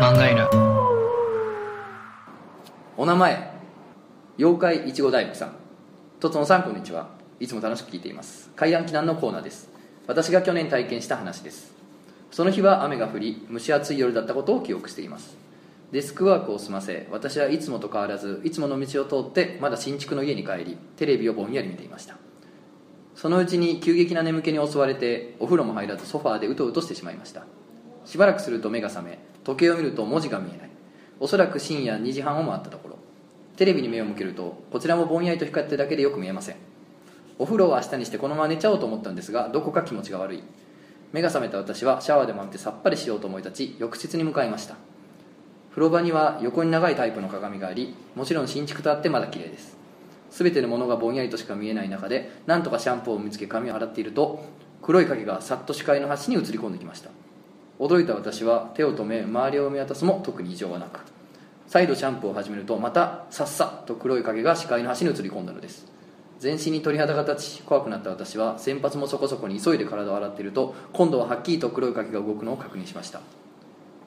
漫画犬。お名前。妖怪いちご大福さん。とつのさんこんにちは。いつも楽しく聞いています。階段避難のコーナーです。私が去年体験した話です。その日は雨が降り蒸し暑い夜だったことを記憶しています。デスクワークを済ませ私はいつもと変わらずいつもの道を通ってまだ新築の家に帰りテレビをぼんやり見ていました。そのうちに急激な眠気に襲われてお風呂も入らずソファーでうとうとしてしまいました。しばらくすると目が覚め時計を見ると文字が見えない。おそらく深夜2時半を回ったところ。テレビに目を向けるとこちらもぼんやりと光ってるだけでよく見えません。お風呂は明日にしてこのまま寝ちゃおうと思ったんですがどこか気持ちが悪い。目が覚めた私はシャワーでも浴びてさっぱりしようと思い立ち浴室に向かいました。風呂場には横に長いタイプの鏡がありもちろん新築とあってまだ綺麗です。全てのものがぼんやりとしか見えない中でなんとかシャンプーを見つけ髪を洗っていると黒い影がさっと視界の端に映り込んできました。驚いた私は手を止め周りを見渡すも特に異常はなく再度シャンプーを始めるとまたさっさと黒い影が視界の端に映り込んだのです。全身に鳥肌が立ち怖くなった私は先発もそこそこに急いで体を洗っていると今度ははっきりと黒い影が動くのを確認しました。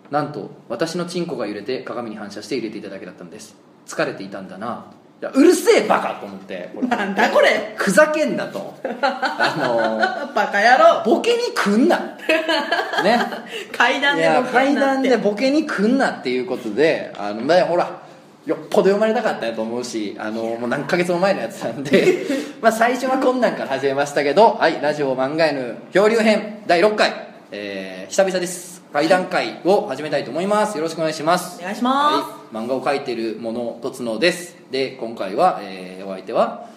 なんと私のチンコが揺れて鏡に反射して入れていただけだったんです。疲れていたんだな。うるせえバカと思ってこれ。なんだこれ。ふざけんなと。あの バカ野郎。ボケに来んな。ね。階段で僕階段で僕ボケに来んなっていうことであのだほらよっぽど読まれたかったやと思うしあのもう何ヶ月も前のやつなんで まあ最初はこんなんから始めましたけどはいラジオ漫画への漂流編第6回、えー、久々です階段会を始めたいと思います。よろしくお願いします。お願いします。はい、漫画を描いているものとつのです。で今回は、えーお相手は、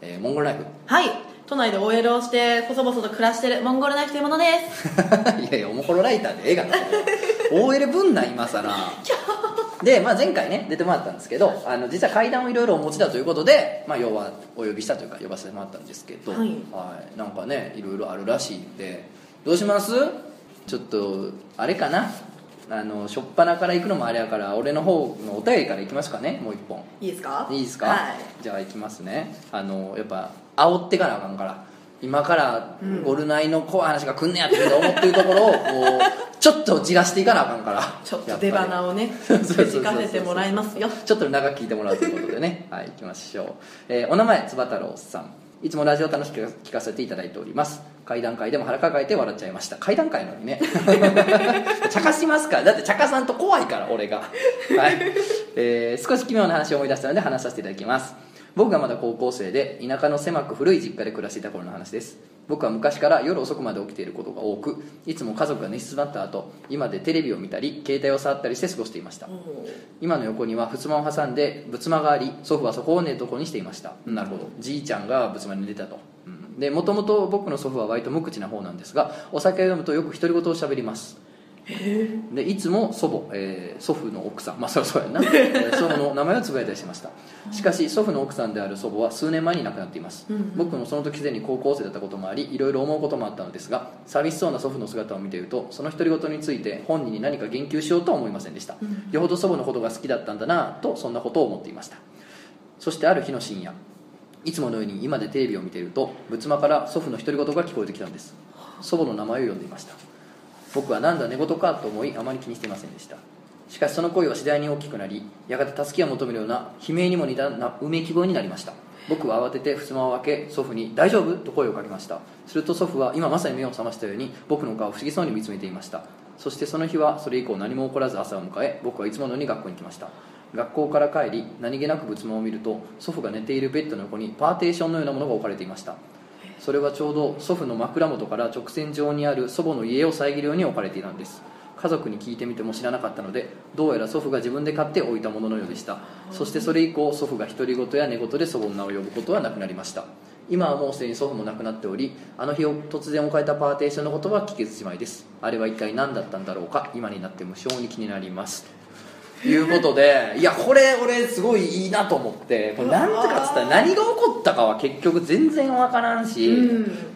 えーモンゴルナイフ。はい。都内で OL をして細々と暮らしてるモンゴルナイフというものです。いやいやおもころライターでええがな。OL 分な今さら。で、まあ、前回ね出てもらったんですけどあの実は階段をいろいろお持ちだということで、まあ、要はお呼びしたというか呼ばせてもらったんですけど、はい。はい。なんかねいろいろあるらしいんでどうします？ちょっとあれかな？あの初っ端から行くのもあれやから俺の方のお便りから行きますかね？もう一本。いいですか？いいですか、はい。じゃあ行きますね。あのやっぱ煽ってかなあかんから今からうん。ゴルナイの怖い話が来んねやって思ってるところをこうちょっとじらしていかなあかんから。ちょっと出花をねじかせてもらいますよ。ちょっと長く聞いてもらうということでね。はい行きましょう、えーお名前つば太郎さん。いつもラジオ楽しく聞かせていただいております階段階でも腹抱えて笑っちゃいました。階段階なのにね。茶化しますから。だって茶化さんと怖いから俺が。はい、えー少し奇妙な話を思い出したので話させていただきます。僕がまだ高校生で田舎の狭く古い実家で暮らしていた頃の話です。僕は昔から夜遅くまで起きていることが多くいつも家族が寝静まった後今でテレビを見たり携帯を触ったりして過ごしていました。今の横には襖を挟んで仏間があり祖父はそこを寝床にしていました。なるほど。じいちゃんが仏間に寝てたと、うん、でもともと僕の祖父は割と無口な方なんですがお酒を飲むとよく独り言をしゃべります。でいつも祖母、えー祖父の奥さん。まあそりゃそうやんな、えー祖母の名前をつぶやいたりしました。しかし祖父の奥さんである祖母は数年前に亡くなっています、うんうん。僕もその時すでに高校生だったこともありいろいろ思うこともあったのですが寂しそうな祖父の姿を見ているとその独り言について本人に何か言及しようとは思いませんでした、うん。よほど祖母のことが好きだったんだなとそんなことを思っていました。そしてある日の深夜いつものように今でテレビを見ていると仏間から祖父の独り言が聞こえてきたんです。祖母の名前を呼んでいました。僕はなんだ寝言かと思いあまり気にしていませんでした。しかしその声は次第に大きくなりやがて助けを求めるような悲鳴にも似たなうめき声になりました。僕は慌てて襖を開け祖父に「大丈夫?」と声をかけました。すると祖父は今まさに目を覚ましたように僕の顔を不思議そうに見つめていました。そしてその日はそれ以降何も起こらず朝を迎え僕はいつものように学校に来ました。学校から帰り何気なく仏間を見ると祖父が寝ているベッドの横にパーテーションのようなものが置かれていました。それはちょうど祖父の枕元から直線上にある祖母の家を遮るように置かれていたんです。家族に聞いてみても知らなかったのでどうやら祖父が自分で買って置いたもののようでした。そしてそれ以降祖父が独り言や寝言で祖母の名を呼ぶことはなくなりました。今はもうすでに祖父も亡くなっておりあの日を突然置かれたパーテーションのことは聞けずじまいです。あれは一体何だったんだろうか今になって無性に気になります。いうことでいやこれ俺すごいいいなと思ってこれなんてかっつったら何が起こったかは結局全然わからんし、うん。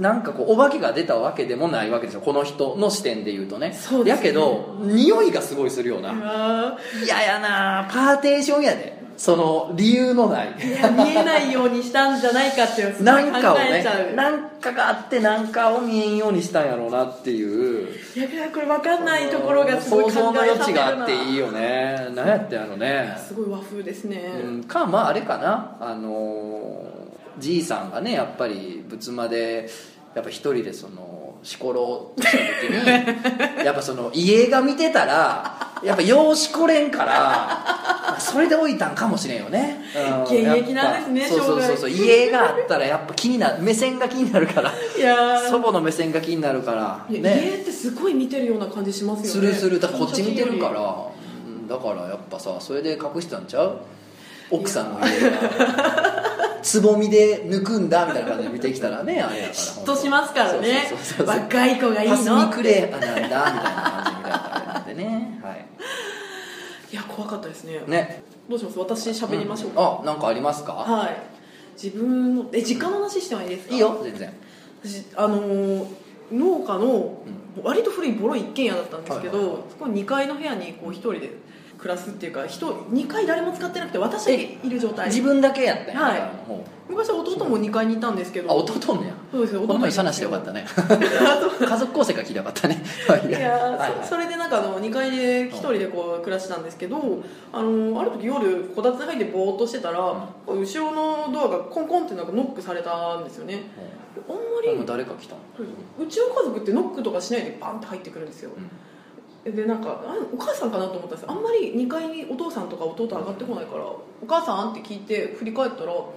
なんかこうお化けが出たわけでもないわけですよ。この人の視点で言うとね。そうね。やけど匂いがすごいするような。嫌やなパーテーションやでその理由のない。見えないようにしたんじゃないかって ないんかを考えねちゃう、なんかがあってなんかを見えんようにしたんやろうなっていう。いやこれ分かんないところがすごい考え想像の余地があっていいいよね。何やってんやろね。すごい和風ですね、うん、かまああれかな。あのーじいさんがねやっぱり仏間でやっぱ一人でそのしころうした時にやっぱその家が見てたら やっぱようしこれんからそれで置いたんかもしれんよね、うん。現役なんですねやっぱ。そうそうそうそう。家があったらやっぱ気になる目線が気になるから。いやー。祖母の目線が気になるから。ね。家ってすごい見てるような感じしますよね。するする。だからこっち見てるから。だからやっぱさそれで隠したんちゃう？奥さんの家がつぼみで抜くんだみたいな感じで見てきたらねあれやから。嫉妬しますからね。若い子がいいの。ハスミクレアなんだみたいな感じみたいな感じでね。はい。いや怖かったですね。ね。どうします？私喋りましょうか、あなんかありますか？はい。自分のえ実家の話してもいいですか？いいよ全然。私あのー農家の割と古いボロい一軒家だったんですけど、そこ2階の部屋にこう一人で暮らすっていうか人2階誰も使ってなくて私だけいる状態。自分だけやったんや。はい。ほ昔は弟も2階にいたんですけど。うあ弟おんねやそうですよ弟いたん話してよかったね。ね 家族構成が聞いてよかったね。いいやーはい。そそれでなんかあの2階で一人でこう暮らしてたんですけどあのある時夜こたつに入ってぼーっとしてたら、後ろのドアがコンコンってなんかノックされたんですよね。あんまりもう誰か来たの？うちの家族ってノックとかしないでバンって入ってくるんですよ、でなんかあお母さんかなと思ったんですよ。あんまり2階にお父さんとか弟上がってこないから「お母さん?」って聞いて振り返ったらこ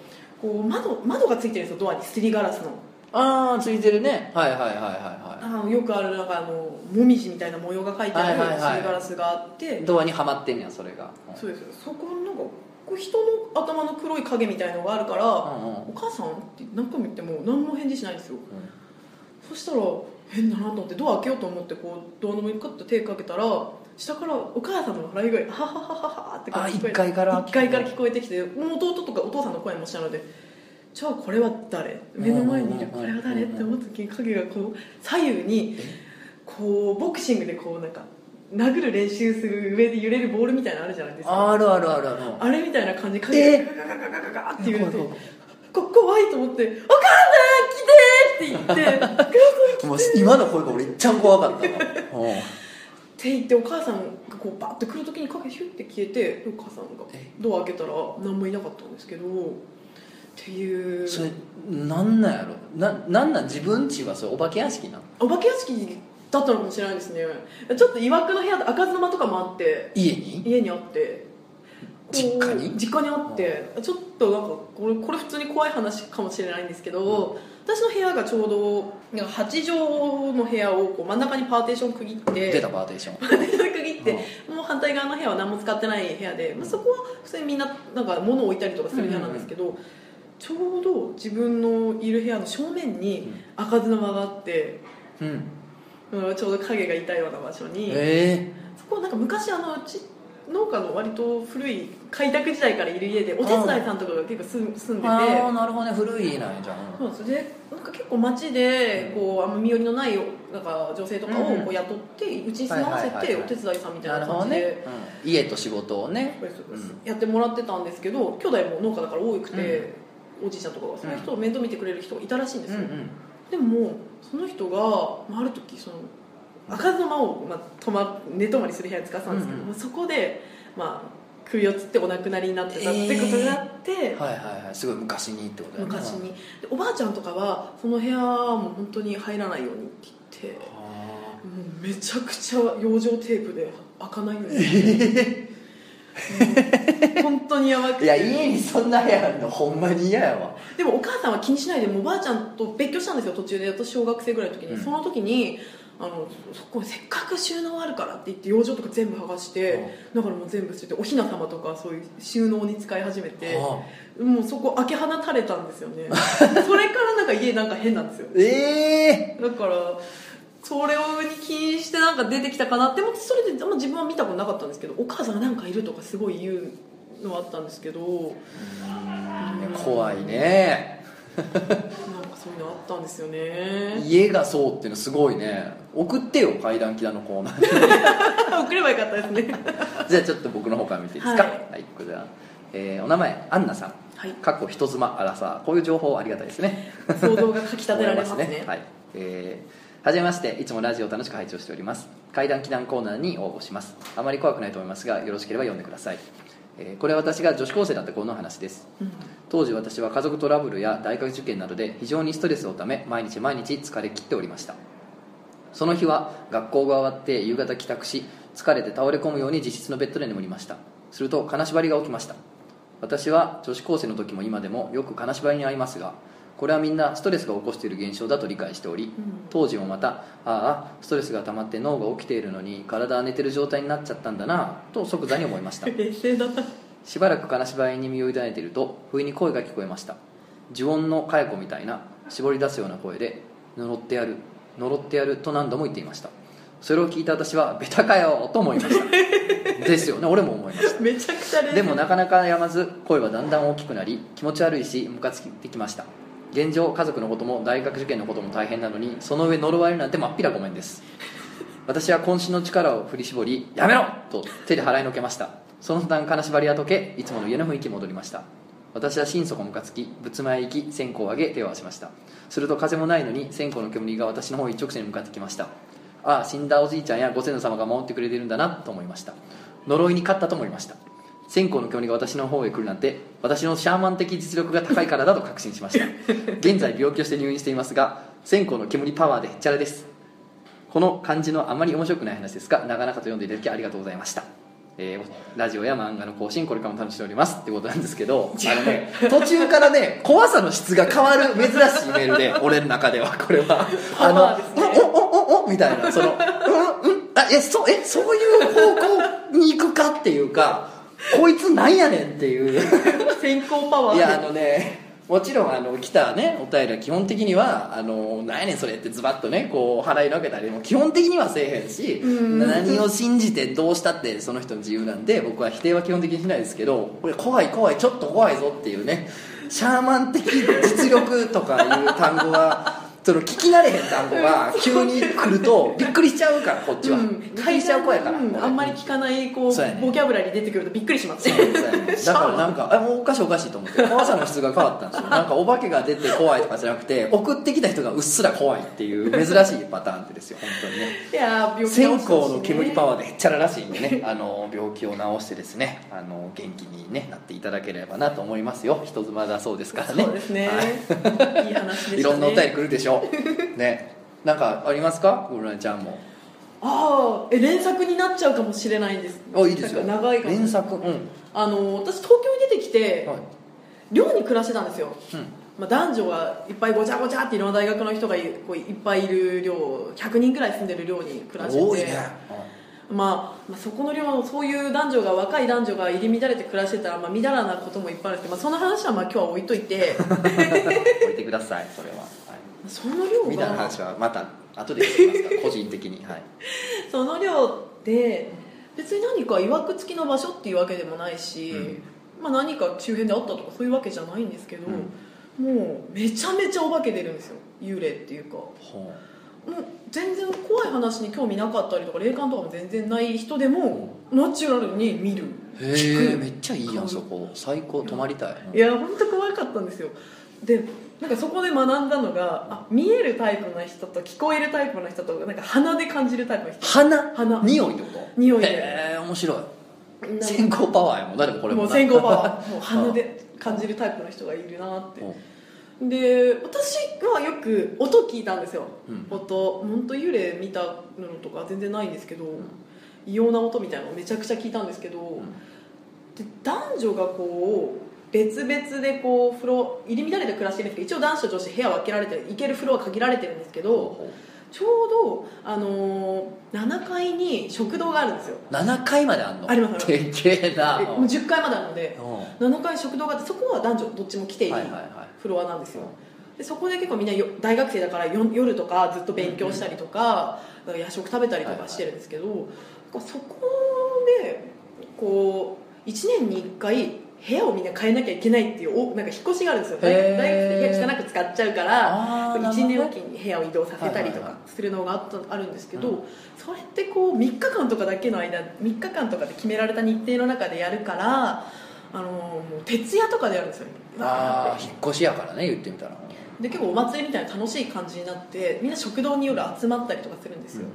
う窓窓がついてるんですよドアにすりガラスの。ああついてるね。はいはいはいはいはあのよくあるなんかあのもみじみたいな模様が書いてあるすりガラスがあって、いドアにはまってんねやそれが。そうですよ。そこになんかこう人の頭の黒い影みたいのがあるから「うんうん。お母さん?」って何回も言っても何も返事しないんですよ。そしたら変だなと思ってドア開けようと思ってこうドアの上にカッと手かけたら下からお母さんの笑い声「ははははは」ってこうあ聞こえ一階から一階から聞こえてきてもう弟とかお父さんの声もしたのでじゃあこれは誰？目の前にいる。これは誰って思った時に影がこう左右にこうボクシングでこうなんか殴る練習する上で揺れるボールみたいなのあるじゃないですか。あるあるあるある。あれみたいな感じで影え？がガガガガガガガって言うと怖いと思って「お母さん来て!」って言って「お母さん来て!」もう今の声が俺いっちゃん怖かったわうん。って言ってお母さんがこうバッて来る時に影ヒュッて消えてお母さんがえ？ドア開けたら何もいなかったんですけどっていう。それなんなんやろ？ななんなん自分ちはそれお化け屋敷なんお化け屋敷だったのかもしれないですね。ちょっと曰くの部屋で開かずの間とかもあって家に？家にあって。実家に？実家にあって。ちょっとなんかこれこれ普通に怖い話かもしれないんですけど、私の部屋がちょうどなんか8畳の部屋をこう真ん中にパーテーション区切って出たパーテーション。パーテーション区切って、もう反対側の部屋は何も使ってない部屋で、まあ、そこは普通にみんななんか物を置いたりとかする部屋なんですけど、ちょうど自分のいる部屋の正面に開かずの間があって、うん。うん、ちょうど影がいたような場所に、えそこなんか昔あのうち農家の割と古い開拓時代からいる家でお手伝いさんとかが結構住住んえでて。ああなるほどね。古い家なんやじゃんそうなんですでなんか結構街でこうあんま身寄りのないなんか女性とかをこう雇ってうちに住まわせてお手伝いさんみたいな感じで、家と仕事をねやってもらってたんですけど兄弟も農家だから多くて、おじいちゃんとかがその人を面倒見てくれる人がいたらしいんですよ、でもその人がまあある時その開かずの間を、まあ、泊ま寝泊まりする部屋に使ってたんですけど、うんうん。まあそこで、まあ、首をつってお亡くなりになってたってことがあって、はいはいはい。すごい昔にってことだよね。昔に。でおばあちゃんとかはその部屋も本当に入らないようにって言ってあもうめちゃくちゃ養生テープで開かないように。本当にやばくて。ーいや家にそんな部屋あるのほんまに嫌やわ。でもお母さんは気にしないでもうおばあちゃんと別居したんですよ途中で。私小学生ぐらいの時に、うん。その時にあのそこせっかく収納あるからって言って養生とか全部剥がして、だからもう全部捨てておひな様とかそういう収納に使い始めてはあもうそこ開け放たれたんですよね。それからなんか家なんか変なんですよ。ええだからそれを気にしてなんか出てきたかなって思ってそれであんま自分は見たことなかったんですけどお母さんがなんかいるとかすごい言うのはあったんですけど。怖いね そういうのあったんですよね。家がそうっていうのすごいね。送ってよ階段木田のコーナーに送ればよかったですね。じゃあちょっと僕の方から見ていいですか？ははい、これはえーお名前アンナさん。はい。かっこ人妻アラサーこういう情報ありがたいですね。想像がかき立てられますね。思いはい。えーはじめまして。いつもラジオを楽しく拝聴しております。怪談祈談コーナーに応募します。あまり怖くないと思いますがよろしければ読んでください、えーこれは私が女子高生だった頃の話です。うん。当時私は家族トラブルや大学受験などで非常にストレスをため毎日毎日疲れ切っておりました。その日は学校が終わって夕方帰宅し疲れて倒れ込むように自室のベッドで眠りました。すると金縛りが起きました。私は女子高生の時も今でもよく金縛りに遭いますがこれはみんなストレスが起こしている現象だと理解しており当時もまたああストレスが溜まって脳が起きているのに体は寝てる状態になっちゃったんだなと即座に思いました。しばらく金縛りに身を委ねていると不意に声が聞こえました。呪音の蚕みたいな絞り出すような声で「呪ってやる呪ってやる」と何度も言っていました。それを聞いた私は「ベタかよ!」と思いました。ですよね。俺も思いました。めちゃくちゃでもなかなかやまず声はだんだん大きくなり気持ち悪いしムカついてきました現状家族のことも大学受験のことも大変なのにその上呪われるなんてまっぴらごめんです。私は渾身の力を振り絞り「やめろ!」と手で払いのけました。その途端金縛りは解けいつもの家の雰囲気に戻りました。私は心底ムカつき仏間へ行き線香をあげ手を合わせました。すると風もないのに線香の煙が私の方一直線に向かってきました。ああ死んだおじいちゃんやご先祖様が守ってくれてるんだなと思いました。呪いに勝ったと思いました。線香の煙が私の方へ来るなんて私のシャーマン的実力が高いからだと確信しました。現在病気をして入院していますが線香の煙パワーでへっちゃらです。この感じのあまり面白くない話ですが長々と読んでいただきありがとうございました、えーラジオや漫画の更新これからも楽しんでおります。ってことなんですけどあ。のね途中からね怖さの質が変わる珍しいメールで俺の中では。これは。パあのワーですね。おおおおみたいな。そのうんうんあえそえそういう方向に行くかっていうかこいつなんやねんっていう。先行パワー。いやあのねもちろんあの来たねお便りは基本的には「あのなんやねんそれ」ってズバッとねこう払いのけたりも基本的にはせえへんしうん。何を信じてどうしたってその人の自由なんで僕は否定は基本的にしないですけどこれ怖い怖いちょっと怖いぞっていうねシャーマン的実力とかいう単語がその聞き慣れへん単語が急に来るとびっくりしちゃうからこっちは、うん。びっくりしちゃう子やから、うん。あんまり聞かないこうボキャブラリー出てくるとびっくりします。ね。だからなんかあもうおかしいおかしいと思って怖さの質が変わったんですよ。なんかお化けが出て怖いとかじゃなくて送ってきた人がうっすら怖いっていう珍しいパターンですよ本当にね。いやー病気線香の煙パワーでへっちゃららしいんでね。あの病気を治してですねあの元気に、ね、なっていただければなと思いますよ。人妻だそうですからね。そうですね、はい。い、い話でね。いろんなお便り来るでしょうね。なんかありますか？ゴルナちゃんも。ああえ連作になっちゃうかもしれないんです。あいいですよ。長いかも。連作？うん。あの私東京に出てきて、はい。寮に暮らしてたんですよ、うん。まあ、男女がいっぱいごちゃごちゃっていろんな大学の人がいこういっぱいいる寮100人ぐらい住んでる寮に暮らしてて。多いね。まあ、まあそこの寮そういう男女が若い男女が入り乱れて暮らしてたら、まあ、みだらなこともいっぱいあるんですけど、まあ、その話はまあ今日は置いといて。置いてくださいそれは、はいその寮みたいなが話はまた後で聞きますから個人的に。はい。その寮で別に何かいわくつきの場所っていうわけでもないし、うん。まあ、何か周辺であったとかそういうわけじゃないんですけど、もうめちゃめちゃお化け出るんですよ。幽霊っていうか。もほう。全然怖い話に興味なかったりとか霊感とかも全然ない人でもナチュラルに見る。うへえめっちゃいいやんそこ。最高泊まりたい。いや本当怖かったんですよでなんかそこで学んだのがあ見えるタイプの人と聞こえるタイプの人となんか鼻で感じるタイプの人。鼻？鼻。匂いってこと？匂いで。へえ面白い。先行パワーやもん誰もこれも。なもう先行パワー。もう鼻で感じるタイプの人がいるなって。うん。で私はよく音聞いたんですよ、うん。音本当幽霊見たのとか全然ないんですけど、異様な音みたいなのをめちゃくちゃ聞いたんですけど、で男女がこう別々でこう風呂入り乱れて暮らしてるんですけど一応男子と女子部屋分けられてる行ける風呂は限られてるんですけどちょうど、あのー7階に食堂があるんですよ。7階まであんの？ありますでけえな。でもう10階まであるのでうん。7階に食堂があってそこは男女どっちも来ていいはいはいはい。フロアなんですよ。でそこで結構みんなよ大学生だからよ夜とかずっと勉強したりとか,、夜食食べたりとかしてるんですけど、なんかそこでこう1年に1回部屋をみんな変えなきゃいけないっていうおなんか引っ越しがあるんですよ。大学生部屋汚く使っちゃうからあー1年おきに部屋を移動させたりとかするのがあったあるんですけど、うん。それってこう3日間とかだけの間3日間とかで決められた日程の中でやるからあのもう徹夜とかでやるんですよ。ああ引っ越しやからね言ってみたら。で結構お祭りみたいな楽しい感じになってみんな食堂に夜集まったりとかするんですよ、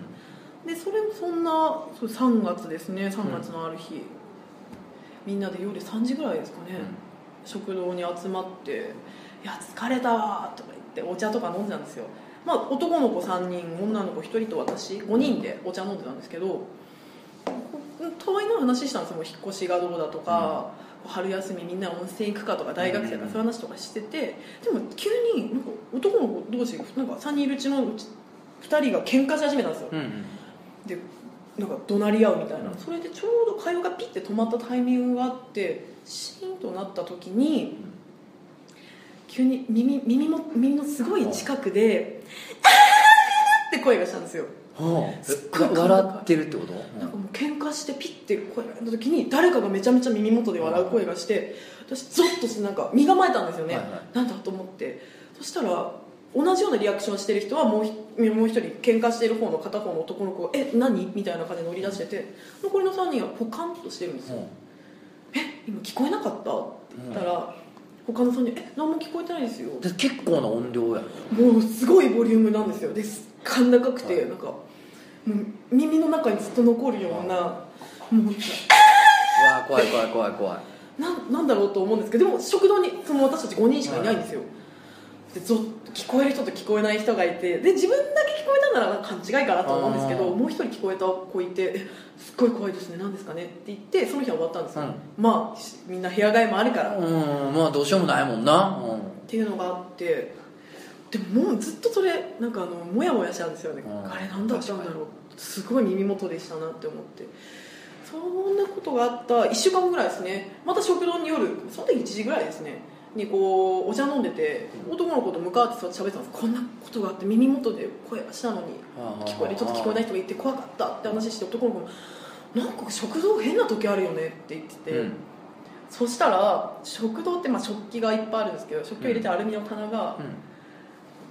でそれもそんなそう3月ですね。3月のある日、みんなで夜3時ぐらいですかね、食堂に集まって「いや疲れたわ」とか言ってお茶とか飲んでたんですよ。まあ男の子3人女の子1人と私5人でお茶飲んでたんですけどたわいの話したんですよ。引っ越しがどうだとか、春休みみんな温泉行くかとか大学生がそういう話とかしててでも急になんか男の子同士なんか3人いるうちのうち2人が喧嘩し始めたんですよ。うんうん。でなんか怒鳴り合うみたいな。それでちょうど会話がピッて止まったタイミングがあってシーンとなった時に急に耳耳も耳のすごい近くで「あー!」って声がしたんですよ。はあ。すっごいえ笑ってるってこと？なんかもう喧嘩してピッて声が出た時に誰かがめちゃめちゃ耳元で笑う声がして私ゾッとしてなんか身構えたんですよね、はなんだと思って。そしたら同じようなリアクションしてる人はもうひもう一人喧嘩してる方の片方の男の子が「え何?」みたいな感じで乗り出してて残りの3人はポカンとしてるんですよ「え今聞こえなかった?」って言ったら、他の3人「え何も聞こえてないですよ」で結構な音量やもうすごいボリュームなんですよ。です甲高くてなんかもう耳の中にずっと残るようなもううわー怖い怖い怖い怖い。なんなんだろうと思うんですけどでも食堂にその私たち5人しかいないんですよ、でぞ聞こえる人と聞こえない人がいてで自分だけ聞こえたなら勘違いかなと思うんですけどもう一人聞こえた子いてえ「すっごい怖いですね何ですかね?」って言ってその日は終わったんですよ、うん。まあしみんな部屋替えもあるから、っうんまあどうしようもないもんな。うていうのがあってでももうずっとそれなんかあのモヤモヤしたんですよね、うん。あれ何だったんだろう。すごい耳元でしたなって思って。そんなことがあった1週間後ぐらいですね。また食堂に夜その時1時ぐらいですねにこうお茶飲んでて男の子と向かって座って喋ってたんです。こんなことがあって耳元で声がしたのにん聞こえるちょっと聞こえない人がいて怖かった。って話して男の子も「なんか食堂変な時あるよね」って言ってて、うん。そしたら食堂ってまあ食器がいっぱいあるんですけど食器を入れてアルミの棚が、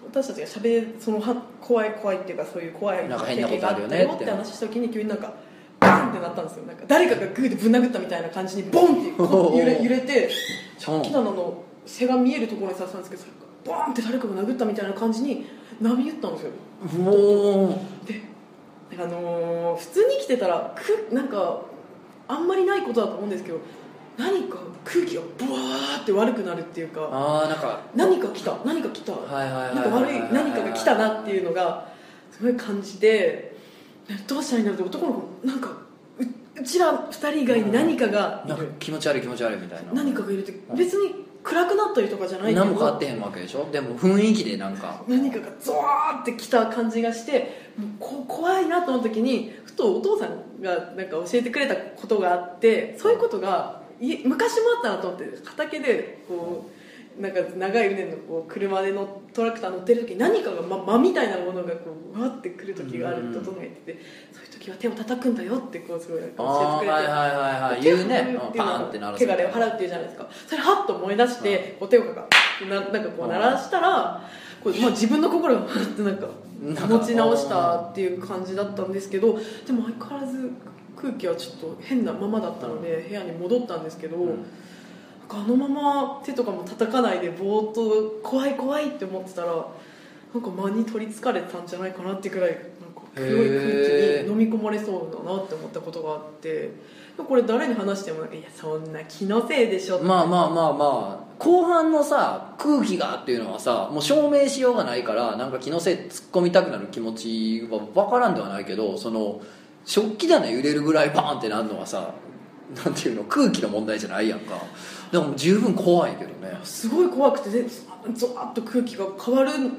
私たちがしゃべそのは怖い怖いっていうかそういう怖い経験があったよって話した時に急になんかバンってなったんですよ。なんか誰かがグーでぶん殴ったみたいな感じにボンってこう揺れ揺れて食器棚の背が見えるところに刺したんですけどボンって誰かが殴ったみたいな感じに波打ったんですよ。うんもであのー普通に生きてたらくなんかあんまりないことだと思うんですけど何か空気がブワーって悪くなるっていううかああなんか何か来た何か来たはいはいはいなんか悪い何かが来たなっていうのがすごい感じてどうしたらいいんだろうって男の子なんかううちら二人以外に何かがいなんかる気持ち悪い気持ち悪いみたいな。何かがいるって別に暗くなったりとかじゃないけど何も変わってへんわけでしょ？でも雰囲気でなんか。何かがゾワーってきた感じがしてもうこ怖いなと思った時にふとお父さんがなんか教えてくれたことがあってそういうことがい昔もあったなと思って畑でこうなんか長い船のこう車でのトラクター乗ってる時に何かが間、間みたいなものがこうわってくる時があるととが言っててそういう時は手を叩くんだよってこうすごい教えてくれてはいはいはいはい。手を言うね。払うっていうのはパーンって鳴らす手がね払うっていうじゃな。いですかそれハッと思い出してこう手をかかななんかこう鳴らしたらこう、まあ、自分の心がふって持ち直したっていう感じだったんですけどでも相変わらず空気はちょっと変なままだったので部屋に戻ったんですけど、んなん。かあのまま手とかも叩かないでぼーっと怖い怖いって思ってたらなんか間に取りつかれたんじゃないかなってくらいなんか黒い空気に飲み込まれそうだなって思ったことがあってこれ誰に話してもいやそんな気のせいでしょって。まあまあまあまあ後半のさ空気がっていうのはさもう証明しようがないからなんか気のせい突っ込みたくなる気持ちは分からんではないけどその食器棚揺れるぐらいバーンってなるのはさなんていうの空気の問題じゃないやんか。でも十分怖いけどね。すごい怖くてでゾワッと空気が変わるもう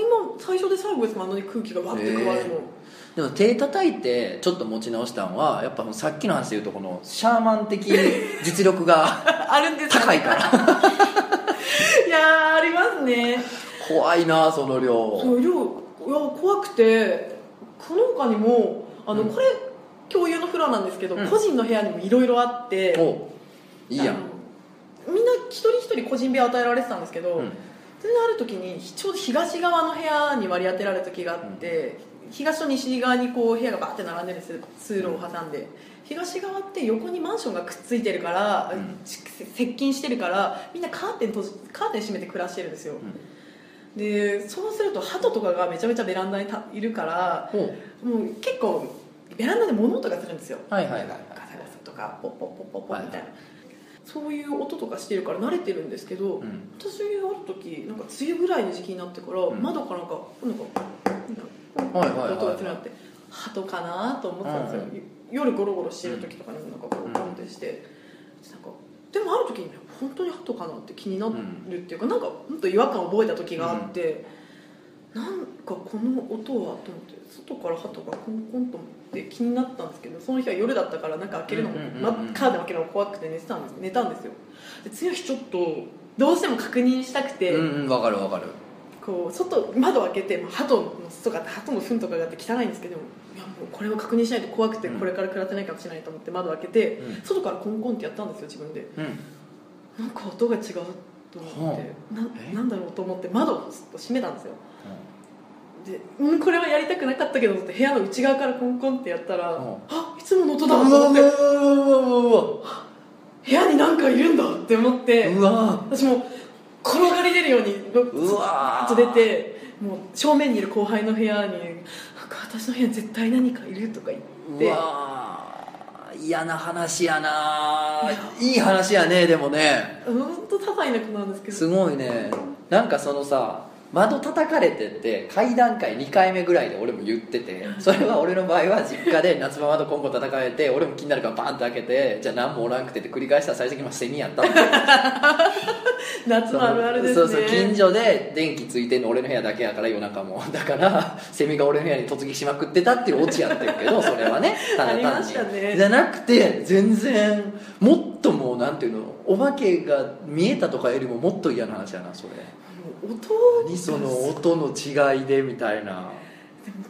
今最初で最後ですもんあんなに空気がわって変わるの、でも手叩いてちょっと持ち直したんはやっぱさっきの話でいうとこのシャーマン的実力が あるんです高いから。いやーありますね。怖いなその量。そう量いや怖くてこの他にもあの、うん。これ共有のフロアなんですけど、うん。個人の部屋にもいろいろあっておいいやん。あのみんな一人一人個人部屋与えられてたんですけど、うん。それである時にちょうど東側の部屋に割り当てられた時があって、東と西側にこう部屋がバーって並んでるんですよ通路を挟んで。東側って横にマンションがくっついてるから、うん。ち接近してるからみんなカーテン閉じカーテン閉めて暮らしてるんですよ、でそうすると鳩とかがめちゃめちゃベランダにたいるからもう結構ベランダで物音がするんですよ。はいはいはい。ガサガサとかポッポッポッポッポみたいな、そういう音とかしてるから慣れてるんですけど、うん。私ある時なんか梅雨ぐらいの時期になってから、ん。窓からなんかなんかはいはいはいはい。音がするなって鳩かなと思ってたんですよ、うん。夜ゴロゴロしてる時とかにもなんかこうポンってして、なんかでもある時に本当に鳩かなって気になるっていうか、なんか本当違和感を覚えた時があって、かこの音はと思って外から鳩がコンコンと思って気になったんですけどその日は夜だったからなんか開けるのも、うんうんうんうんまカーテン開けるのが怖くて寝てたんです寝たんですよ。で次の日ちょっとどうしても確認したくて、うんうんわかるわかる。こう外窓開けて、まあ、鳩の巣とかって鳩の糞とかがあって汚いんですけどいやもうこれを確認しないと怖くてうん。これから暮らせないかもしれないと思って窓開けて、うん。外からコンコンってやったんですよ自分で。うん。なんか音が違うと思って、なえ？なんだろうと思って窓をすっと閉めたんですよで、うん、これはやりたくなかったけどって部屋の内側からコンコンってやったら、うん。あいつもの音だと思って部屋になんかいるんだって思ってうわ。私も転がり出るようにうわずっと出てもう正面にいる後輩の部屋に「なんか私の部屋に絶対何かいる」とか言うって。わ嫌な話やないい話やねでもね。本当些細なことなんですけど。すごいね。なんかそのさ窓叩かれてって階段階2回目ぐらいで俺も言っててそれは俺の場合は実家で夏場窓コンコン叩かれて俺も気になるからバンって開けてじゃあ何もおらんくてって繰り返したら最終的にまあセミやった 夏のあるあるですね。そうそう近所で電気ついてんの俺の部屋だけやから夜中も。だからセミが俺の部屋に突撃しまくってたっていうオチやってるけど それはね。ただ単に。ね。じゃなくて全然もっともうなんていうのお化けが見えたとかよりももっと嫌な話やなそれ音何その音の違いでみたいな。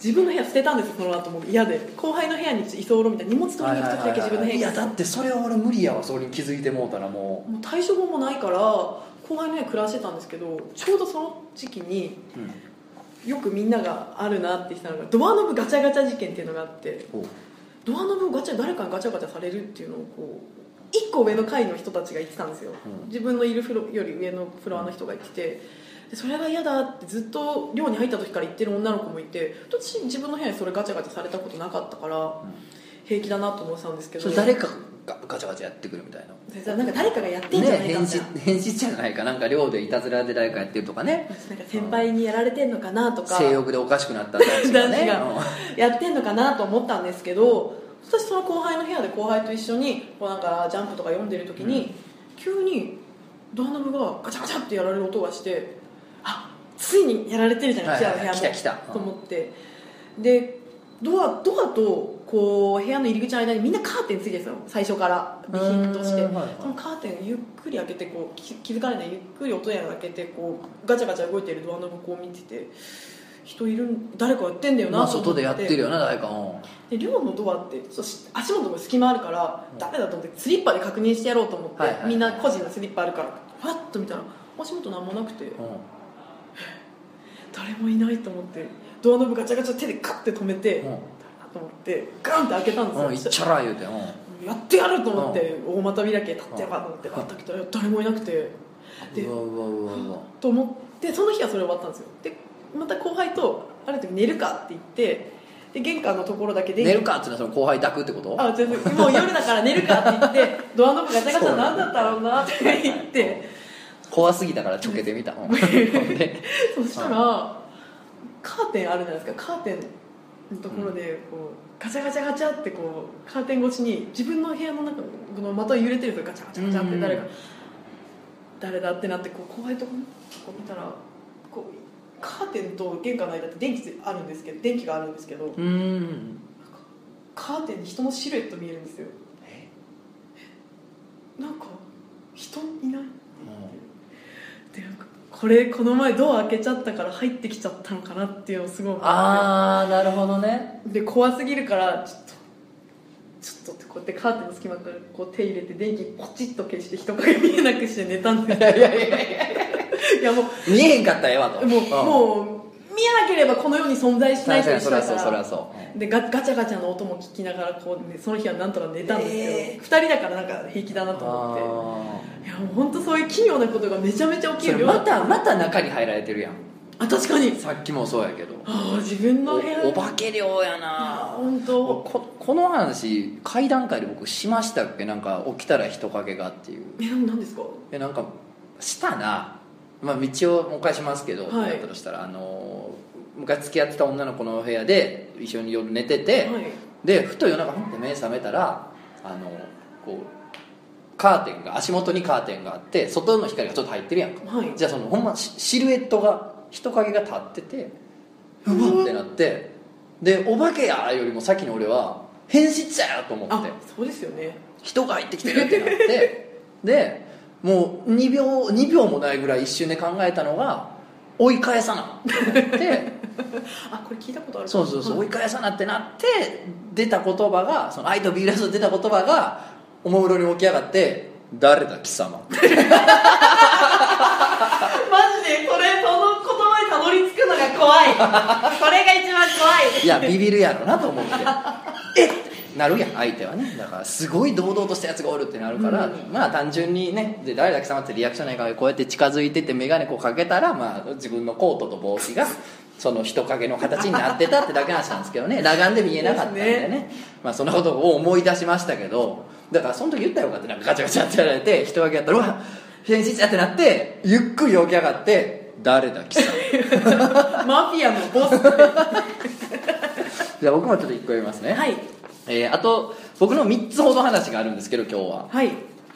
自分の部屋捨てたんですよその後も。嫌で。後輩の部屋に居候みたいな荷物取りに行く時だけ自分の部屋に。いやだってそれは俺無理やわそれに気づいてもうたらももう対処法もないから後輩の部屋暮らしてたんですけどちょうどその時期にう、うん。よくみんながあるなって言ってたのがドアノブガチャガチャ事件っていうのがあってドアノブをガチャ誰かにガチャガチャされるっていうのをこう1個上の階の人たちが言ってたんですよ、うん。自分のいるフロより上のフロアの人が言っててでそれが嫌だってずっと寮に入った時から言ってる女の子もいて私自分の部屋にそれガチャガチャされたことなかったから平気だなと思ってたんですけど。誰かがガチャガチャやってくるみたいな。でなんか誰かがやってんじゃないかみたいな,、質変質じゃないかなんか寮でいたずらで誰かやってるとかね。なんか先輩にやられてんのかなとか。性欲でおかしくなった 男子がねやってんのかなと思ったんですけど私その後輩の部屋で後輩と一緒にこうなんかジャンプとか読んでる時に、急にドアノブがガチャガチャってやられる音がしてあついにやられてるじゃない、はいはい部屋も。来た来た。と思って。でドアドアとこう部屋の入り口の間にみんなカーテンついてるんですよ。最初から。備品として。うんはいはい。そのカーテンをゆっくり開けてこう気気づかれないゆっくり音や開けてこうガチャガチャ動いてるドアノブこう見てて人いるん誰かやってんだよまあなと思って、外でやってるよな誰か。うん。で寮のドアってそうし足元の隙間あるから誰だと思ってスリッパで確認してやろうと思って、はいはいはい。みんな個人のスリッパあるからふわっと見たら足元何もなくて。うん誰もいないと思ってドアノブガチャガチャ手でカッて止めて、うん。と思ってガンって開けたんですよ、うんいっちゃら言うてうん。やってやると思って、大股開きで立ってやばと思って、あったけど誰もいなくて。でうわうわうわうわ。と思ってその日はそれ終わったんですよ。でまた後輩とある時寝るかって言ってで玄関のところだけ電気寝るかっていうのはその後輩抱くってこと？あ全然。もう夜だから寝るかって言ってドアノブガチャガチャなんだったろうなって言って怖すぎたからちょけてみたう んそしたらカーテンあるじゃないですか。カーテンのところでこうガチャガチャガチャってこうカーテン越しに自分の部屋の中の股揺れてるんですよガチャガチャガチャって誰か誰だってなってこう後輩とこう見たらこうカーテンと玄関の間って電気あるんですけど電気があるんですけどカーテンに人のシルエット見えるんですよ。なんか人いない？でなんかこれこの前ドア開けちゃったから入ってきちゃったのかなっていうのをすごい思って。ああなるほどね。で怖すぎるからちょっとちょっとってこうやってカーテンの隙間からこう手入れて電気ポチッと消して人影見えなくして寝たんですよ。いやいやいやいや。いやもう見えへんかったらええわと。もう,、んもう見えなければこの世に存在しないと一緒だそりゃそうそりからゃそうでガガチャガチャの音も聞きながらこう、ね、その日はなんとか寝たんですけど、え二人だからなんか平気だなと思って。いやもう本当そういう奇妙なことがめちゃめちゃ起きるよ。それまたまた中に入られてるやん。あ確かに。さっきもそうやけど。ああ自分の部屋。おお化け量やあな本当。ここの話階段階で僕しましたっけ？なんか起きたら人影がっていう。え何ですか？えなんかしたな。まあ道をもう一回しますけど、はい。やったとしたらあのー昔付き合ってた女の子の部屋で一緒に夜寝てて、はい。でふと夜中って目覚めたらあのこうカーテンが足元にカーテンがあって外の光がちょっと入ってるやんか、はい。じゃあそのほんまシシルエットが人影が立っててうわ。ってなってでお化けやよりも先に俺は変質者やと思って。あそうですよね。人が入ってきてるってなって。でもう2秒2秒もないぐらい一瞬で考えたのが追い返さな。って思って。あこれ聞いたことあるそうそうそう。追はいい返さなってなって出た言葉がその愛とビーラスで出た言葉がおもむろに起き上がって「誰だ貴様」マジでそれその言葉にたどり着くのが怖い。それが一番怖い。いやビビるやろなと思って。えっなるやん相手はね。だからすごい堂々としたやつがおるってなるから、まあ単純にねで誰だ貴様ってリアクションないからこうやって近づいてって眼鏡こうかけたら、まあ、自分のコートと帽子が その人影の形になってたってだけの話なんですけどね。裸眼で見えなかったんでね。ですまあ、そんなことを思い出しましたけど。だからその時言ったらよかったな。んかガチャガチャってやられて人影やったらうわ変質やってなってゆっくり起き上がって誰だ貴様。マフィアのボス。じゃあ僕もちょっと一個読みますね。はいえーあと僕の3つほど話があるんですけど今日は。はい。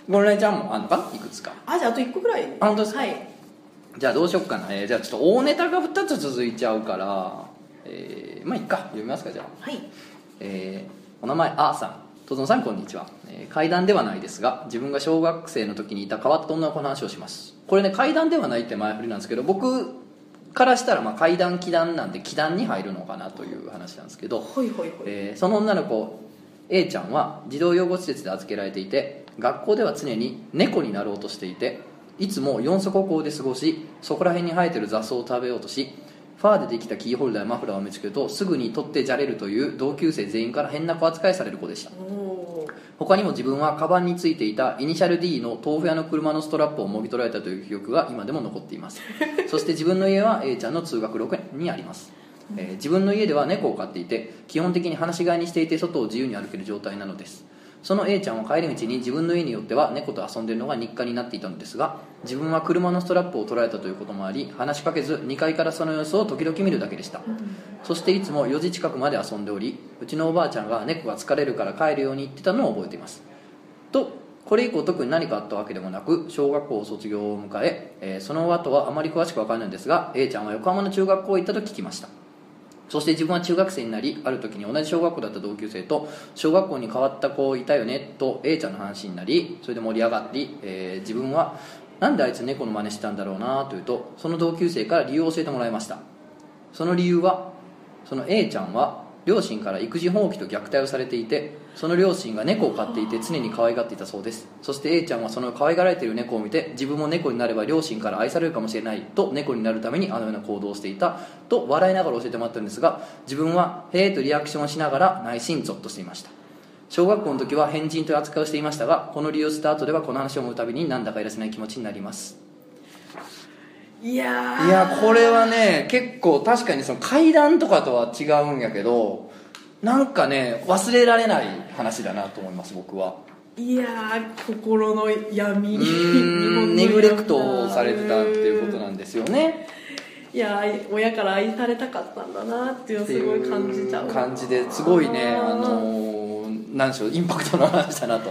ゴンライちゃんもあんのかいくつか。あじゃああと1個ぐらい。あ本当ですか？はい。じゃあどうしよっかな、えーじゃあちょっと大ネタが2つ続いちゃうからえーまあいっか。読みますかじゃあ。はい。えーお名前あーさん。とぞんさんこんにちは、えー階段ではないですが自分が小学生の時にいた変わった女の子の話をします。これね階段ではないって前振りなんですけど僕からしたらまあ階段気段なんで気段に入るのかなという話なんですけどえーその女の子 A ちゃんは児童養護施設で預けられていて学校では常に猫になろうとしていていつも四足歩行で過ごしそこら辺に生えてる雑草を食べようとしファーでできたキーホルダーやマフラーを見つけるとすぐに取ってじゃれるという同級生全員から変な子扱いされる子でした。他にも自分はカバンについていたイニシャル D の豆腐屋の車のストラップをもぎ取られたという記憶が今でも残っています。そして自分の家は A ちゃんの通学路にあります、えー自分の家では猫を飼っていて基本的に放し飼いにしていて外を自由に歩ける状態なのですその A ちゃんは帰り道に自分の家によっては猫と遊んでいるのが日課になっていたのですが自分は車のストラップを取られたということもあり話しかけず2階からその様子を時々見るだけでした。そしていつも4時近くまで遊んでおりうちのおばあちゃんが猫が疲れるから帰るように言ってたのを覚えています。とこれ以降特に何かあったわけでもなく小学校卒業を迎ええーその後はあまり詳しく分からないんですが A ちゃんは横浜の中学校へ行ったと聞きましたそして自分は中学生になりある時に同じ小学校だった同級生と小学校に変わった子いたよねと A ちゃんの話になりそれで盛り上がり、えー自分はなんであいつ猫の真似したんだろうなというとその同級生から理由を教えてもらいました。その理由はその A ちゃんは両親から育児放棄と虐待をされていてその両親が猫を飼っていて常に可愛がっていたそうです。そして A ちゃんはその可愛がられている猫を見て自分も猫になれば両親から愛されるかもしれないと猫になるためにあのような行動をしていたと笑いながら教えてもらったんですが自分は「へえ」とリアクションしながら内心ゾッとしていました。小学校の時は変人という扱いをしていましたがこの理由をした後ではこの話を思うたびになんだかいらせない気持ちになります。いやー。いやこれはね結構確かにその階段とかとは違うんやけどなんかね忘れられない話だなと思います僕は。いやー心の闇。うーん ネグレクトされてたっていうことなんですよね。いやー親から愛されたかったんだなっていうすごい感じちゃう感じですごいねあのーなんでしょうインパクトの話だなと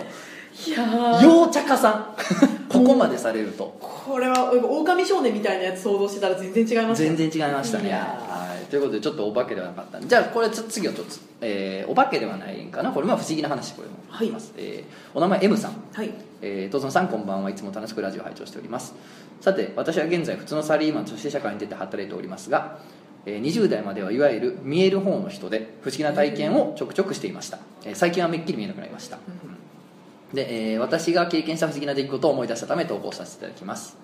いやー。陽茶化さん。ここまでされると。これは狼少年みたいなやつ想像してたら全然違います全然違いましたね。はい。ということでちょっとお化けではなかった。じゃあこれ次はちょっと、えーお化けではないんかな？これまあ不思議な話これもはい。いきます、えーお名前 M さん。はい。えー、とぞんさんこんばんはいつも楽しくラジオを拝聴しております。さて私は現在普通のサラリーマンとして社会に出て働いておりますが、えー20代まではいわゆる見える方の人で不思議な体験をちょくちょくしていました、えー最近はめっきり見えなくなりました、で、えー私が経験した不思議な出来事を思い出したため投稿させていただきます。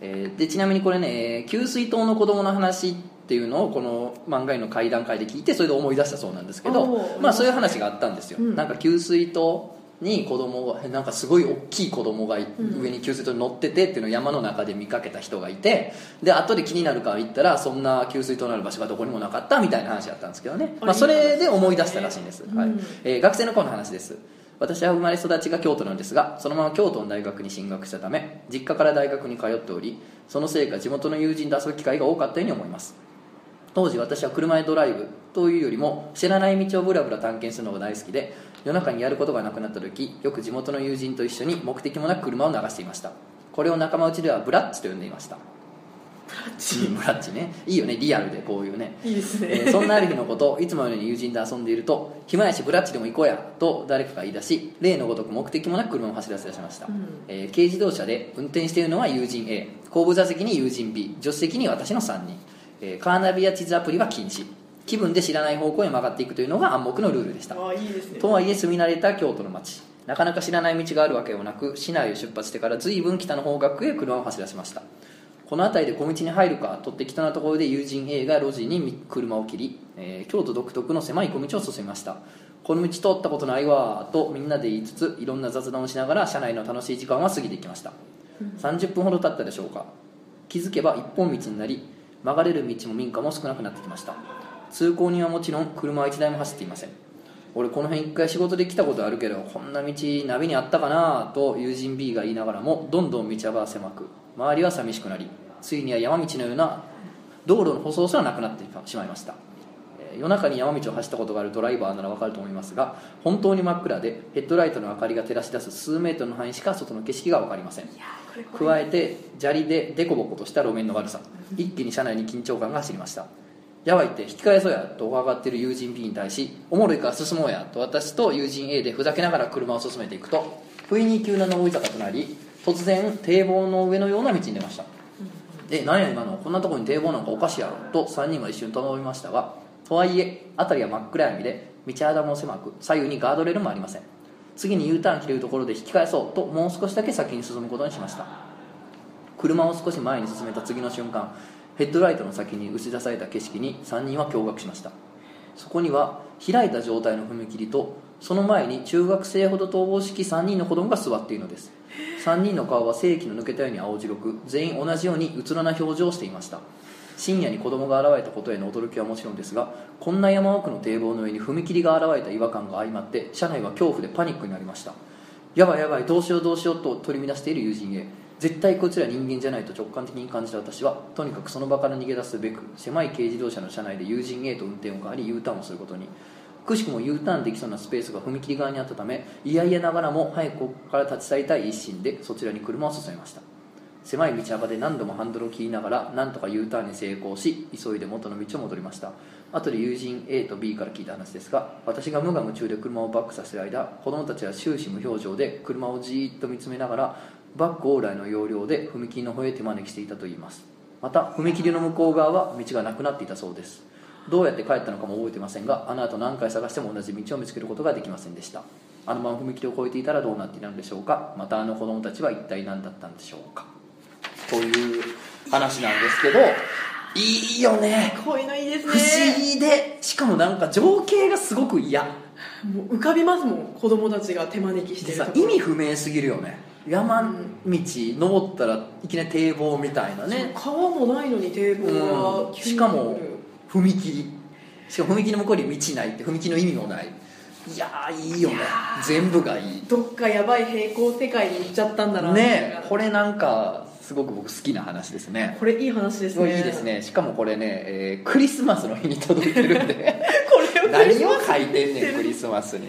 えーでちなみにこれねえー給水塔の子供の話っていうのをこの漫画への会談会で聞いてそれで思い出したそうなんですけどまあそういう話があったんですよ、うん。なんか給水塔に子供がなんかすごい大きい子供が上に給水塔に乗っててっていうのを山の中で見かけた人がいてで後で気になるから行ったらそんな給水塔のある場所がどこにもなかったみたいな話だったんですけどね、あまあ、それで思い出したらしいんです、はいうんえー学生の頃の話です私は生まれ育ちが京都なんですがそのまま京都の大学に進学したため実家から大学に通っておりそのせいか地元の友人と遊ぶ機会が多かったように思います。当時私は車でドライブというよりも知らない道をブラブラ探検するのが大好きで夜中にやることがなくなった時よく地元の友人と一緒に目的もなく車を流していました。これを仲間内ではブラッチと呼んでいました。うんブラッチね。いいよねリアルでこういうね。いいですね、えーそんなある日のこといつものように友人と遊んでいると暇やしブラッチでも行こうやと誰かが言い出し例のごとく目的もなく車を走らせ出しました、うん。えー軽自動車で運転しているのは友人 A 後部座席に友人 B 助手席に私の3人、えーカーナビや地図アプリは禁止。気分で知らない方向へ曲がっていくというのが暗黙のルールでした。ああいいですね。とはいえ住み慣れた京都の街。なかなか知らない道があるわけもなく市内を出発してから随分北の方角へ車を走らせましたこの辺りで小道に入るかと適当なところで友人 A が路地に車を切り、えー京都独特の狭い小道を進みました。この道通ったことないわとみんなで言いつついろんな雑談をしながら車内の楽しい時間は過ぎていきました。30分ほど経ったでしょうか。気づけば一本道になり曲がれる道も民家も少なくなってきました。通行人はもちろん車は1台も走っていません俺この辺一回仕事で来たことあるけどこんな道ナビにあったかなと友人 B が言いながらもどんどん道幅は狭く周りは寂しくなりついには山道のような道路の舗装すらなくなってしまいました。えー夜中に山道を走ったことがあるドライバーならわかると思いますが本当に真っ暗でヘッドライトの明かりが照らし出す数メートルの範囲しか外の景色が分かりません。加えて砂利でデコボコとした路面の悪さ。一気に車内に緊張感が走りましたやばいって引き返そうやと上がっている友人 B に対しおもろいから進もうやと私と友人 A でふざけながら車を進めていくと不意に急な上り坂となり突然堤防の上のような道に出ました。え何や今のこんなところに堤防なんかおかしいやろと3人は一瞬戸惑いましたがとはいえ辺りは真っ暗闇で道幅も狭く左右にガードレールもありません。次に U ターン切れるところで引き返そうともう少しだけ先に進むことにしました。車を少し前に進めた次の瞬間ヘッドライトの先に打ち出された景色に3人は驚愕しました。そこには開いた状態の踏切とその前に中学生ほど逃亡式3人の子供が座っているのです。3人の顔は正規の抜けたように青白く全員同じようにうつろな表情をしていました。深夜に子供が現れたことへの驚きはもちろんですがこんな山奥の堤防の上に踏切が現れた違和感が相まって車内は恐怖でパニックになりました。やばいやばいどうしようどうしようと取り乱している友人へ。絶対こいつら人間じゃないと直感的に感じた私はとにかくその場から逃げ出すべく狭い軽自動車の車内で友人 A と運転を変わり U ターンをすることに。くしくも U ターンできそうなスペースが踏切側にあったためいやいやながらも早くここから立ち去りたい一心でそちらに車を進めました。狭い道幅で何度もハンドルを切りながらなんとか U ターンに成功し急いで元の道を戻りました。後で友人 A と B から聞いた話ですが私が無我夢中で車をバックさせる間子供たちは終始無表情で車をじーっと見つめながらバック往来の要領で踏切の方へ手招きしていたといいます。また踏切の向こう側は道がなくなっていたそうです。どうやって帰ったのかも覚えてませんがあの後何回探しても同じ道を見つけることができませんでした。あのまま踏切を越えていたらどうなっていたのでしょうか。またあの子供たちは一体何だったんでしょうか。という話なんですけどいいよね。こういうのいいです不思ね議で。しかもなんか情景がすごく嫌。もう浮かびますもん。子供たちが手招きしてるところ。意味不明すぎるよね山道登ったらいきなり堤防みたいなね。川もないのに堤防がうん。しかも踏切。しかも踏切の向こうに道ないって踏切の意味もない。いやーいいよね。全部がいい。どっかやばい平行世界に行っちゃったんだな。ねこれなんかすごく僕好きな話ですね。これいい話ですね。いいですね。しかもこれね、えークリスマスの日に届いてるんで。これを何を書いてんねんクリスマスに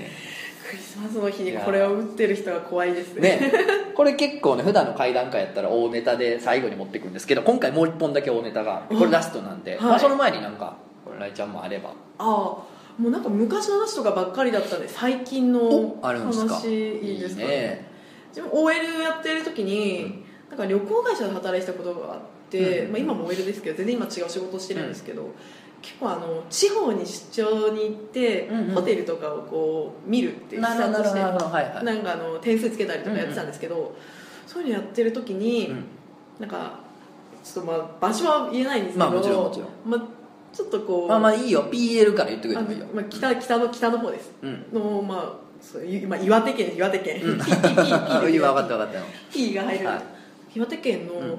クリスマスの日にこれを打ってる人が怖いですね。ね。これ結構ね普段の怪談会やったら大ネタで最後に持っていくんですけど今回もう一本だけ大ネタがこれラストなんで、はい。まあ、その前になんかこれライちゃんもあれば。ああもうなんか昔の話とかばっかりだったんで最近のあるんですか？話いいですかね。ね。自分 OL やってる時に、なんか旅行会社で働いてたことがあって、うん。まあ、今も OL ですけど全然今違う仕事してるんですけど、結構あの地方に出張に行って、うんうん。ホテルとかをこう見るっていうなるほどとしてなはいはい。なんかあの点数つけたりとかやってたんですけど、そういうのやってる時に、うん。なんかちょっとまあ場所は言えないんですけどまあもちろんもちろん。まあちょっとこうまあまあいいよ。PL から言ってくれあてもいいよ。まあ、北北の北の方です。うん。のまあそういうまあ、岩手県岩手県、うん。P, P, P, P, 分かった分かった。よ P が入る、はい。岩手県の、うん。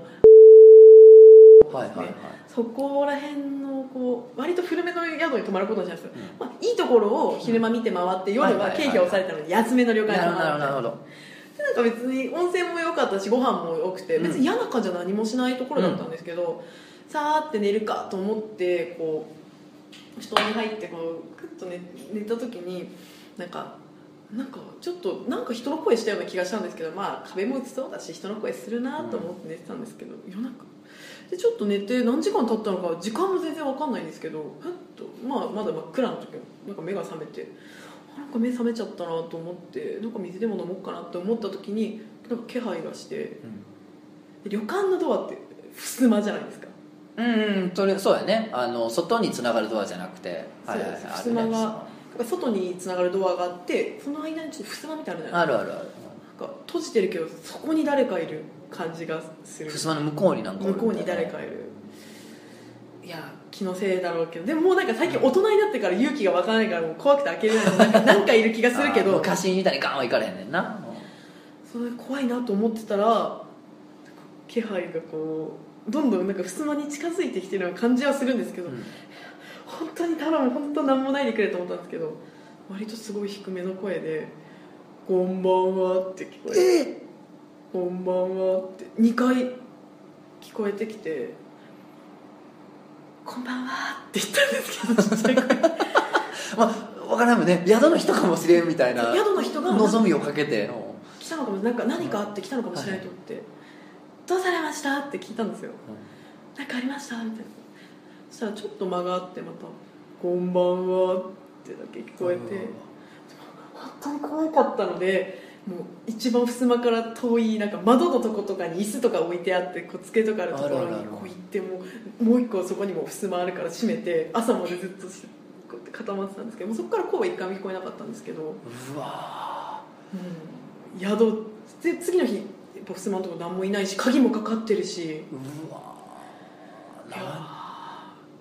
はいはいはいそこら辺のこう割と古めの宿に泊まることにしたんですよ、うん。まあ、いいところを昼間見て回って夜は経費が抑えたので安めの旅館に泊まるなるほど。でなんか別に温泉も良かったしご飯も多くてうん。別に嫌な感じは何もしないところだったんですけど、さーって寝るかと思ってこう布団に入ってこうクッと寝寝た時になんかなんかちょっとなんか人の声したような気がしたんですけどまあ壁も映そうだし人の声するなと思って寝てたんですけど、夜中でちょっと寝て何時間経ったのか時間も全然わかんないんですけどふっと、まあ、まだ真っ暗の時なんか目が覚めてあなんか目覚めちゃったなと思ってなんか水でも飲もうかなって思った時になんか気配がしてで旅館のドアって襖じゃないですか。うん、うん、とりそうやね。あの外につながるドアじゃなくてそうです。あるね。襖が外につながるドアがあってその間にちょっと襖みたいなのあるじゃないあるあるある。なんか閉じてるけどそこに誰かいる感じがする。襖の向こうになんかおる向こうに誰かいる。いや。気のせいだろうけど。でももうなんか最近大人になってから勇気が湧かないからもう怖くて開けれない。のなんかなんかいる気がするけあーど昔みたいにガンはいかれへんねんな。それ怖いなと思ってたらなんか気配がこうどんどんなんか襖に近づいてきてるような感じはするんですけど、うん。本当に頼む。本当何もないでくれと思ったんですけど割とすごい低めの声で「こんばんは」って聞こえて「こんばんは」って2回聞こえてきて「こんばんは」って言ったんですけどちっちゃい声。まあ分からんもんね。宿の人かもしれんみたいな宿の人が望みをかけて。来たのかもなんか何かあって来たのかもしれないと思って「どうされました?」って聞いたんですよ「何かありました?」みたいな。そしたらちょっと間があってまた「こんばんは」ってだけ聞こえて。本当に怖かったのでもう一番襖から遠いなんか窓のとことかに椅子とか置いてあってこう机とかあるところにこう行ってもうもう一個そこにも襖あるから閉めて朝までずっと固まってたんですけどもうそこから声は一回も聞こえなかったんですけど、うわうん、宿で次の日やっぱ襖のとこ何もいないし鍵もかかってるし。ー。うわな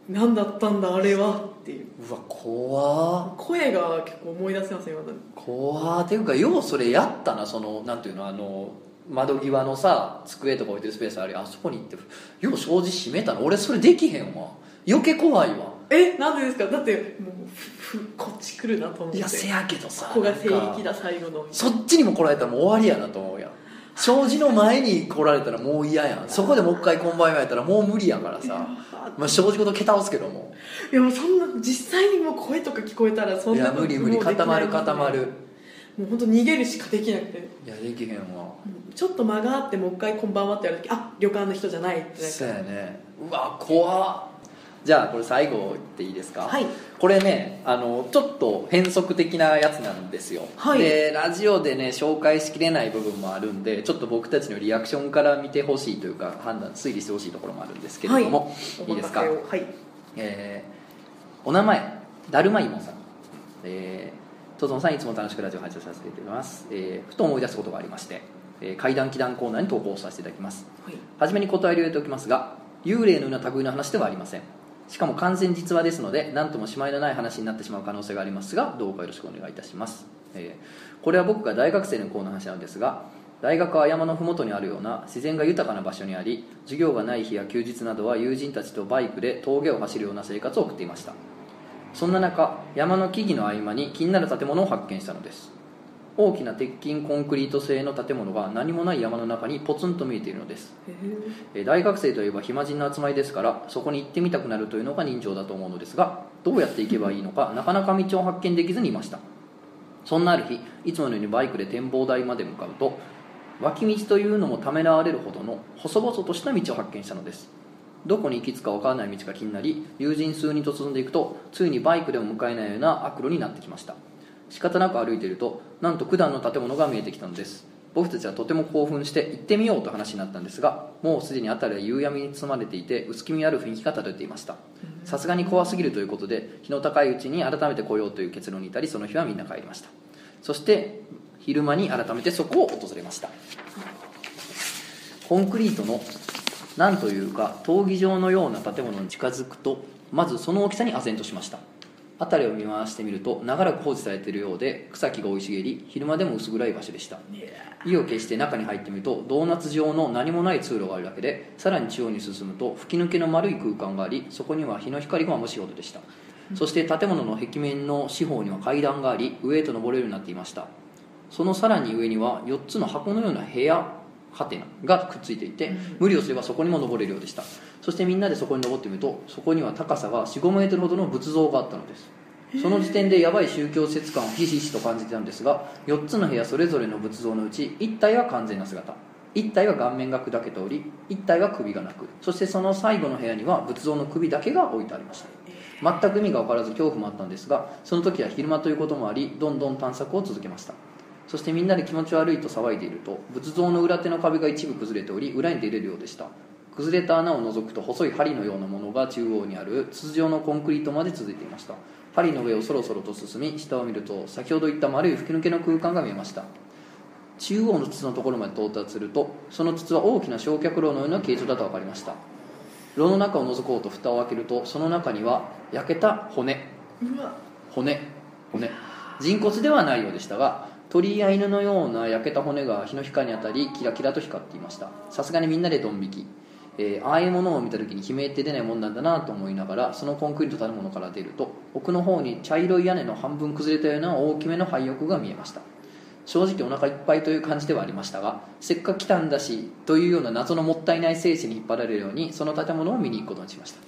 何だったんだあれはっていう。うわ怖。ー声が結構思い出せますよまだ怖ーっていうかようそれやったなそのなんていうのあの窓際のさ机とか置いてるスペースありあそこに行ってよう障子閉めたの。俺それできへんわ。余計怖いわ。えなんでですか？だってもうふふこっち来るなと思って。いやせやけどさここが聖域だ最後の。そっちにも来られたらもう終わりやなと思うやん。障子の前に来られたらもう嫌やん。そこでもう一回こんばんはやったらもう無理やからさ、まあ、障子ごと蹴倒すけども。いやもうそんな実際にもう声とか聞こえたらそんいなや無理無理。もうできない固まる固まる。もう本当逃げるしかできなくて。いやできへんわうん。ちょっと間があってもう一回こんばんはってやるときあ旅館の人じゃないって。なんかそうやね。うわ怖っじゃあこれ最後言っていいですか？はい。これねあのちょっと変則的なやつなんですよ、はい。でラジオでね紹介しきれない部分もあるんでちょっと僕たちのリアクションから見てほしいというか判断推理してほしいところもあるんですけれども、い、いですか？はい。えーお名前だるまいもさん。えー、トゾンさんいつも楽しくラジオ配信させていただきます、えーふと思い出すことがありまして、えー怪談祈談コーナーに投稿させていただきます。はい。初めに答えを入れておきますが幽霊のような類の話ではありませんしかも完全実話ですので何ともしまいのない話になってしまう可能性がありますがどうかよろしくお願いいたします、えーこれは僕が大学生の頃の話なのですが大学は山の麓にあるような自然が豊かな場所にあり授業がない日や休日などは友人たちとバイクで峠を走るような生活を送っていました。そんな中山の木々の合間に気になる建物を発見したのです。大きな鉄筋コンクリート製の建物が何もない山の中にポツンと見えているのです。へえー大学生といえば暇人の集まりですからそこに行ってみたくなるというのが人情だと思うのですがどうやって行けばいいのかなかなか道を発見できずにいました。そんなある日いつものようにバイクで展望台まで向かうと脇道というのもためらわれるほどの細々とした道を発見したのです。どこに行き着くか分からない道が気になり友人数人と進んでいくとついにバイクでも向かえないような悪路になってきました仕方なく歩いているとなんと九段の建物が見えてきたのです。僕たちはとても興奮して行ってみようと話になったんですがもうすでに辺りは夕闇に包まれていて薄気味ある雰囲気が漂っていました。さすがに怖すぎるということで日の高いうちに改めて来ようという結論に至りその日はみんな帰りました。そして昼間に改めてそこを訪れました。コンクリートのなんというか闘技場のような建物に近づくとまずその大きさに唖然としました辺りを見回してみると長らく放置されているようで草木が生い茂り昼間でも薄暗い場所でした。意を決して中に入ってみるとドーナツ状の何もない通路があるだけでさらに中央に進むと吹き抜けの丸い空間がありそこには日の光が眩しいほどでした。そして建物の壁面の四方には階段があり上へと登れるようになっていました。そのさらに上には4つの箱のような部屋ハテナがくっついていて、無理をすればそこにも登れるようでした。そしてみんなでそこに登ってみるとそこには高さが4 5メートルほどの仏像があったのです。その時点でやばい宗教施設感をひしひしと感じてたんですが4つの部屋それぞれの仏像のうち1体は完全な姿。1体は顔面が砕けており1体は首がなくそしてその最後の部屋には仏像の首だけが置いてありました。全く意味が分からず恐怖もあったんですがその時は昼間ということもありどんどん探索を続けましたそしてみんなで気持ち悪いと騒いでいると仏像の裏手の壁が一部崩れており裏に出れるようでした。崩れた穴を覗くと細い針のようなものが中央にある筒状のコンクリートまで続いていました。針の上をそろそろと進み下を見ると先ほど言った丸い吹き抜けの空間が見えました。中央の筒のところまで到達するとその筒は大きな焼却炉のような形状だと分かりました。炉の中を覗こうと蓋を開けるとその中には焼けた骨。骨。骨。人骨ではないようでしたが鳥や犬のような焼けた骨が日の光に当たりキラキラと光っていました。さすがにみんなでドン引き、えーああいうものを見た時に悲鳴って出ないもんなんだなと思いながらそのコンクリート建物から出ると奥の方に茶色い屋根の半分崩れたような大きめの廃屋が見えました。正直お腹いっぱいという感じではありましたがせっかく来たんだしというような謎のもったいない精神に引っ張られるようにその建物を見に行くことにしました。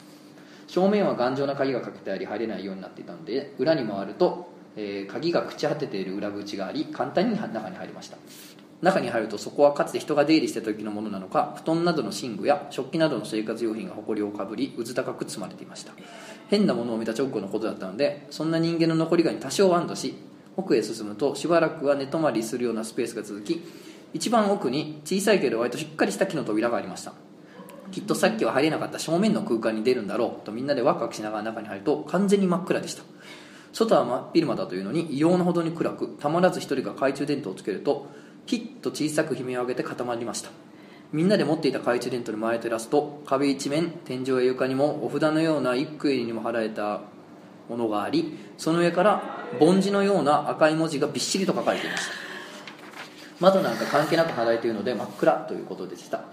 正面は頑丈な鍵がかけてあり入れないようになっていたので裏に回ると、えー鍵が朽ち果てている裏口があり簡単に中に入りました。中に入るとそこはかつて人が出入りした時のものなのか布団などの寝具や食器などの生活用品が埃をかぶりうず高く積まれていました。変なものを見た直後のことだったのでそんな人間の残りがに多少安堵し奥へ進むとしばらくは寝泊まりするようなスペースが続き一番奥に小さいけど割としっかりした木の扉がありました。きっとさっきは入れなかった正面の空間に出るんだろうとみんなでワクワクしながら中に入ると完全に真っ暗でした。外は真っ昼間だというのに異様なほどに暗くたまらず一人が懐中電灯をつけるとキッと小さく悲鳴を上げて固まりました。みんなで持っていた懐中電灯に前を照らすと壁一面天井や床にもお札のような幾重にも貼られたものがありその上から梵字のような赤い文字がびっしりと書かれていました。窓なんか関係なく貼られているので真っ暗ということでした。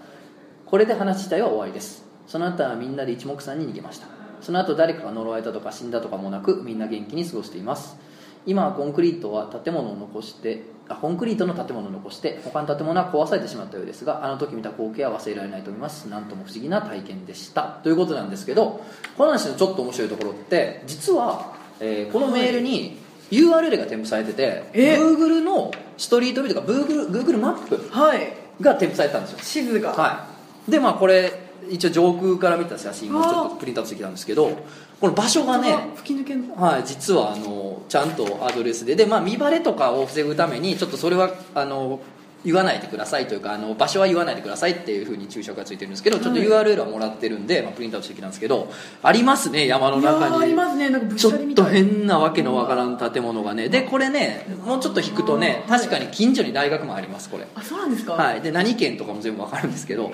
これで話自体は終わりです。その後はみんなで一目散に逃げました。その後誰かが呪われたとか死んだとかもなくみんな元気に過ごしています。今はコンクリートは建物を残してあコンクリートの建物を残して他の建物は壊されてしまったようですがあの時見た光景は忘れられないと思います。なんとも不思議な体験でした。ということなんですけどこの話のちょっと面白いところって実は、えーこのメールに URL が添付されてて、え？Google のストリートビューとか Google, Google マップはい。が添付されてたんですよ。地図が、はい、でまあこれ一応上空から見た写真をちょっとプリントアウトしてきたんですけどこの場所がね吹き抜けの。はい、実はあのちゃんとアドレスで。で、まあ、見バレとかを防ぐためにちょっとそれはあの言わないでくださいというかあの場所は言わないでくださいっていうふうに注釈がついてるんですけどちょっと URL はもらってるんで、まあ、プリントアウトしてきたんですけどありますね山の中に。ーありますねなんかちょっと変なわけのわからん建物がね。でこれねもうちょっと引くとねはい確かに近所に大学もありますこれ。あそうなんですか。はい、で何県とかも全部わかるんですけど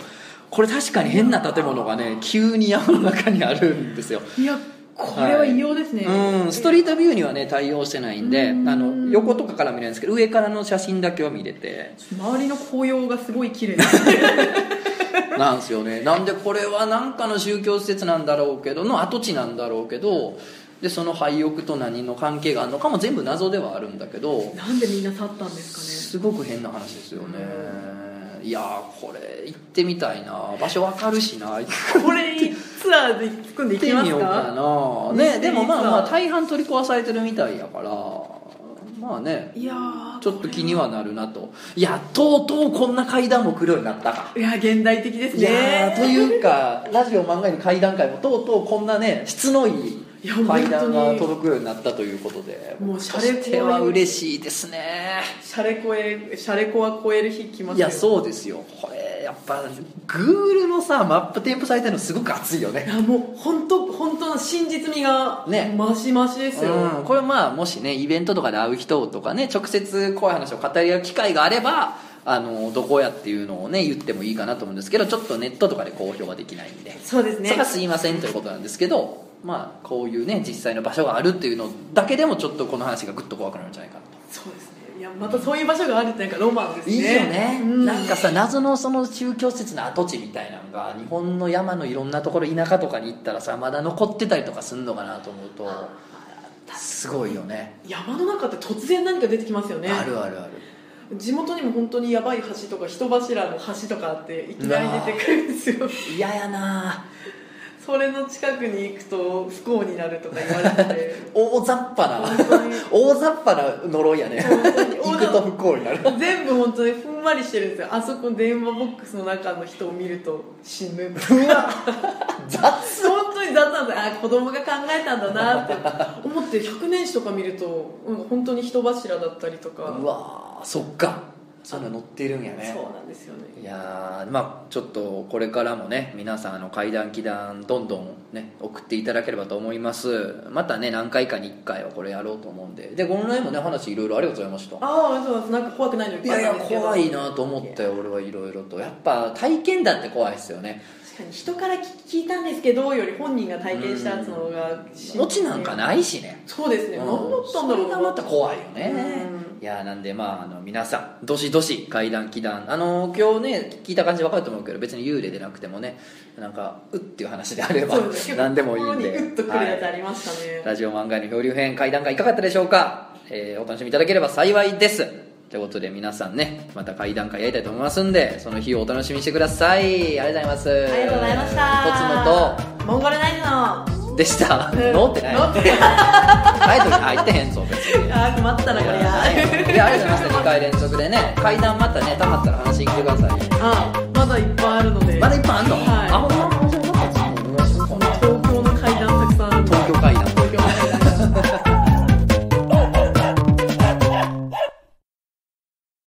これ確かに変な建物がね急に山の中にあるんですよ。いやこれは異様ですね、うんストリートビューにはね対応してないんであうん。の横とかから見れるんですけど上からの写真だけは見れて。周りの紅葉がすごい綺麗。なんですよね。なんでこれは何かの宗教施設なんだろうけどの跡地なんだろうけどでその廃屋と何の関係があるのかも全部謎ではあるんだけどなんでみんな去ったんですかすごく変な話ですよねいやーこれ行ってみたいな。場所わかるしな。これツアーで組んでいってみようかかな。ねねでもまあまあ大半取り壊されてるみたいやから。まあね。いやーちょっと気にはなるなと。いやとうとうこんな階段も来るようになったか。いや現代的ですいやねーというかラジオ漫画の階段階もとうとうこんなね質のいい階段が届くようになったということでもう僕シャレコは嬉しいですね。シャレコエシャレコは超える日来ますよ。いやそうですよ。これやっぱ Google のさマップ添付されてるのすごく熱いよね。いやもう本当本当の真実味がね。マシマシですよ、うん、これまあもしねイベントとかで会う人とかね直接怖い話を語り合う機会があればあのどこやっていうのをね言ってもいいかなと思うんですけどちょっとネットとかで公表はできないんで。そうですね。それはすいませんということなんですけどまあこういうね実際の場所があるっていうのだけでもちょっとこの話がぐっと怖くなるんじゃないかなと。そうですね。いやまたそういう場所があるってなんかロマンですね。いいよね、うん。なんかさ謎のその宗教施設の跡地みたいなのが日本の山のいろんなところ田舎とかに行ったらさまだ残ってたりとかすんのかなと思うとすごいよね。山の中って突然何か出てきますよね。あるあるある。地元にも本当にやばい橋とか人柱の橋とかあっていきなり出てくるんですよ。嫌やなそれの近くに行くと不幸になるとか言われて。て 大雑把な。大雑把な呪いやね。行くと不幸になる。全部本当にふんわりしてるんですよ。あそこ電話ボックスの中の人を見ると死ぬ。うわ。雑。本当に雑なんですあ子供が考えたんだなって。思って100年史とか見ると、うん、本当に人柱だったりとか。うわそっかそんな乗ってるんやね。そうなんですよね。いやーまあちょっとこれからもね皆さんあの階段祈談どんどんね送っていただければと思います。またね何回かに1回はこれやろうと思うんで。でこの辺もね話いろいろありがとうございました。ああそうなんです。なんか怖くないのいっぱいいやいや怖いなと思ったよ俺はいろいろと。やっぱ体験談って怖いですよね確かに人から聞いたんですけどより本人が体験したやつの方がオチなんかないしね。そうですね、うん。何だったんだろうそれがまた怖いよね、うん。いやなんでまああの皆さんどしどし怪談祈談あの今日ね聞いた感じ分かると思うけど別に幽霊でなくてもねなんかうっていう話であれば何でもいいんで。心にグッとくるやつはね、ラジオ漫画の漂流編怪談会いかがだったでしょうか、えーお楽しみいただければ幸いですということで皆さんねまた怪談会やりたいと思いますんでその日をお楽しみにしてください。ありがとうございます。ありがとうございました。とつのモンゴルナイトの。とでした、うん。ノーってない。ノーってタイトルに入ってへんぞ別に。あー困ったなこれや。いやありがとうございました。2回連続でね。階段またねたまったら話聞いてください。あまだいっぱいあるので。まだいっぱいあんの、はい。あほんま？